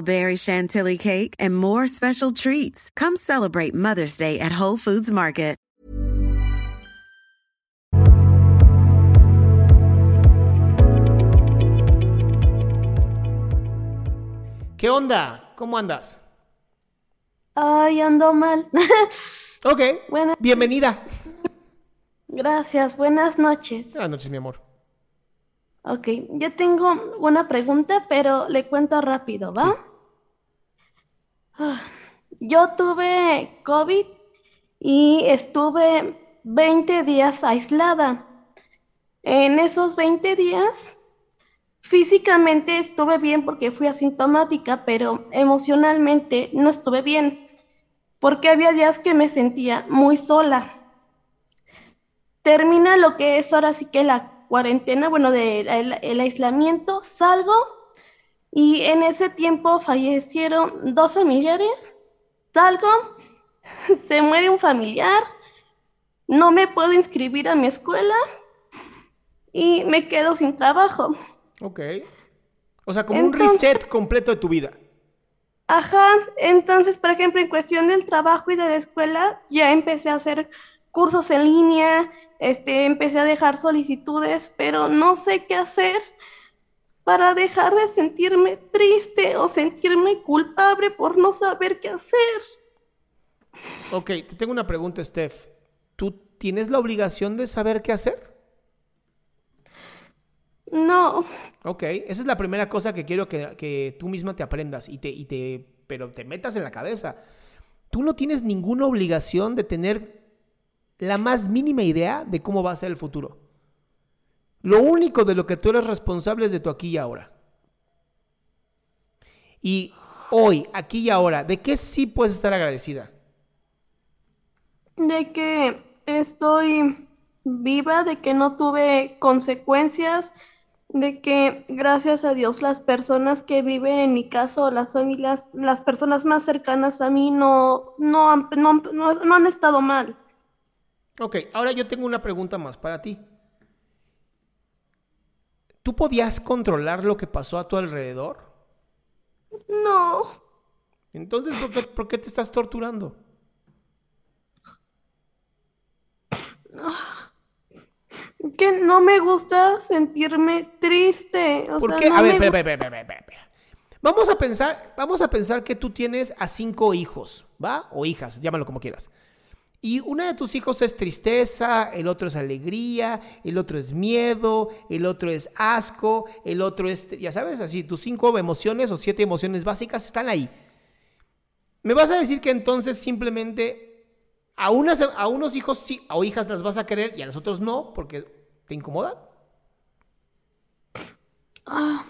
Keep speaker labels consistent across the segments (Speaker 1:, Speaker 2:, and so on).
Speaker 1: berry chantilly cake, and more special treats. Come celebrate Mother's Day at Whole Foods Market.
Speaker 2: ¿Qué onda? ¿Cómo andas?
Speaker 3: Ay, ando mal.
Speaker 2: Ok,
Speaker 3: Buenas-
Speaker 2: bienvenida.
Speaker 3: Gracias, buenas noches.
Speaker 2: Buenas noches, mi amor.
Speaker 3: Ok, yo tengo una pregunta, pero le cuento rápido, ¿va? Ah, Yo tuve COVID y estuve 20 días aislada. En esos 20 días, físicamente estuve bien porque fui asintomática, pero emocionalmente no estuve bien, porque había días que me sentía muy sola. Termina lo que es ahora sí que la cuarentena, bueno, del el, el aislamiento, salgo y en ese tiempo fallecieron dos familiares, salgo, se muere un familiar, no me puedo inscribir a mi escuela y me quedo sin trabajo.
Speaker 2: Ok. O sea, como un reset completo de tu vida.
Speaker 3: Ajá, entonces, por ejemplo, en cuestión del trabajo y de la escuela, ya empecé a hacer cursos en línea, este, empecé a dejar solicitudes, pero no sé qué hacer para dejar de sentirme triste o sentirme culpable por no saber qué hacer.
Speaker 2: Ok, te tengo una pregunta, Steph. ¿Tú tienes la obligación de saber qué hacer?
Speaker 3: No,
Speaker 2: Ok, esa es la primera cosa que quiero que, que tú misma te aprendas y te, y te, pero te metas en la cabeza. Tú no tienes ninguna obligación de tener la más mínima idea de cómo va a ser el futuro. Lo único de lo que tú eres responsable es de tu aquí y ahora. Y hoy, aquí y ahora, ¿de qué sí puedes estar agradecida?
Speaker 3: de que estoy viva, de que no tuve consecuencias, de que gracias a Dios las personas que viven en mi caso, las familias, las personas más cercanas a mí no, no, han- no, no- no han estado mal.
Speaker 2: Ok, ahora yo tengo una pregunta más para ti. ¿Tú podías controlar lo que pasó a tu alrededor?
Speaker 3: No,
Speaker 2: Entonces, ¿por qué, por qué te estás torturando?
Speaker 3: que no me gusta sentirme triste, o
Speaker 2: ¿Por
Speaker 3: sea,
Speaker 2: qué?
Speaker 3: no
Speaker 2: a ver, espera, espera, espera, espera. Vamos a pensar, vamos a pensar que tú tienes a cinco hijos, ¿va? O hijas, llámalo como quieras. Y uno de tus hijos es tristeza, el otro es alegría, el otro es miedo, el otro es asco, el otro es, ya sabes, así, tus cinco emociones o siete emociones básicas están ahí. ¿Me vas a decir que entonces simplemente a, unas, a unos hijos sí, o hijas las vas a querer y a los otros no porque te incomodan?
Speaker 3: Ah,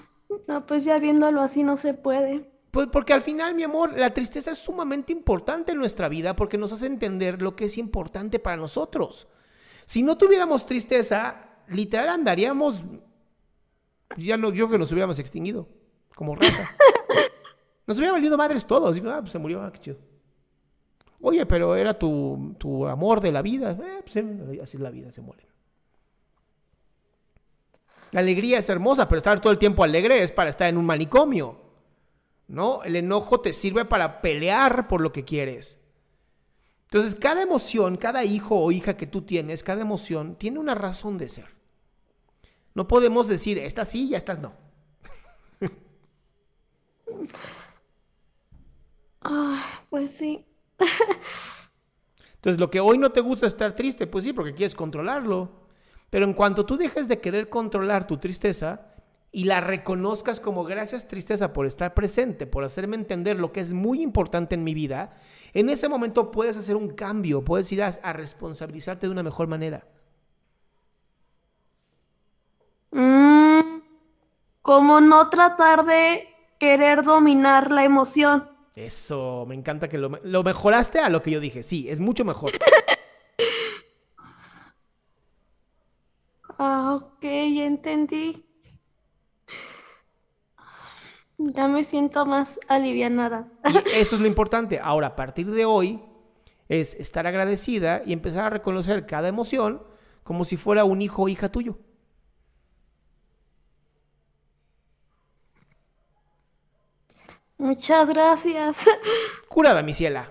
Speaker 3: no, pues ya viéndolo así no se puede.
Speaker 2: Pues porque al final, mi amor, la tristeza es sumamente importante en nuestra vida porque nos hace entender lo que es importante para nosotros. Si no tuviéramos tristeza, literal andaríamos, ya no, yo creo que nos hubiéramos extinguido como raza. Nos hubiera valido madres todos. Digo, ah, pues se murió, ah, qué chido. Oye, pero era tu, tu amor de la vida. Eh, pues, eh, así es la vida, se muere. La alegría es hermosa, pero estar todo el tiempo alegre es para estar en un manicomio. ¿No? El enojo te sirve para pelear por lo que quieres. Entonces, cada emoción, cada hijo o hija que tú tienes, cada emoción tiene una razón de ser. No podemos decir, estas sí y estas no.
Speaker 3: Ah, pues sí.
Speaker 2: Entonces, lo que hoy no te gusta estar triste, pues sí, porque quieres controlarlo. Pero en cuanto tú dejes de querer controlar tu tristeza y la reconozcas como gracias tristeza por estar presente, por hacerme entender lo que es muy importante en mi vida, en ese momento puedes hacer un cambio, puedes ir a, responsabilizarte de una mejor manera.
Speaker 3: Mm, como no tratar de querer dominar la emoción.
Speaker 2: Eso, me encanta que lo, lo mejoraste a lo que yo dije. Sí, es mucho mejor.
Speaker 3: ah, ok, ya entendí. Ya me siento más alivianada.
Speaker 2: Y eso es lo importante. Ahora, a partir de hoy, es estar agradecida y empezar a reconocer cada emoción como si fuera un hijo o hija tuyo.
Speaker 3: Muchas gracias.
Speaker 2: Curada, mi ciela.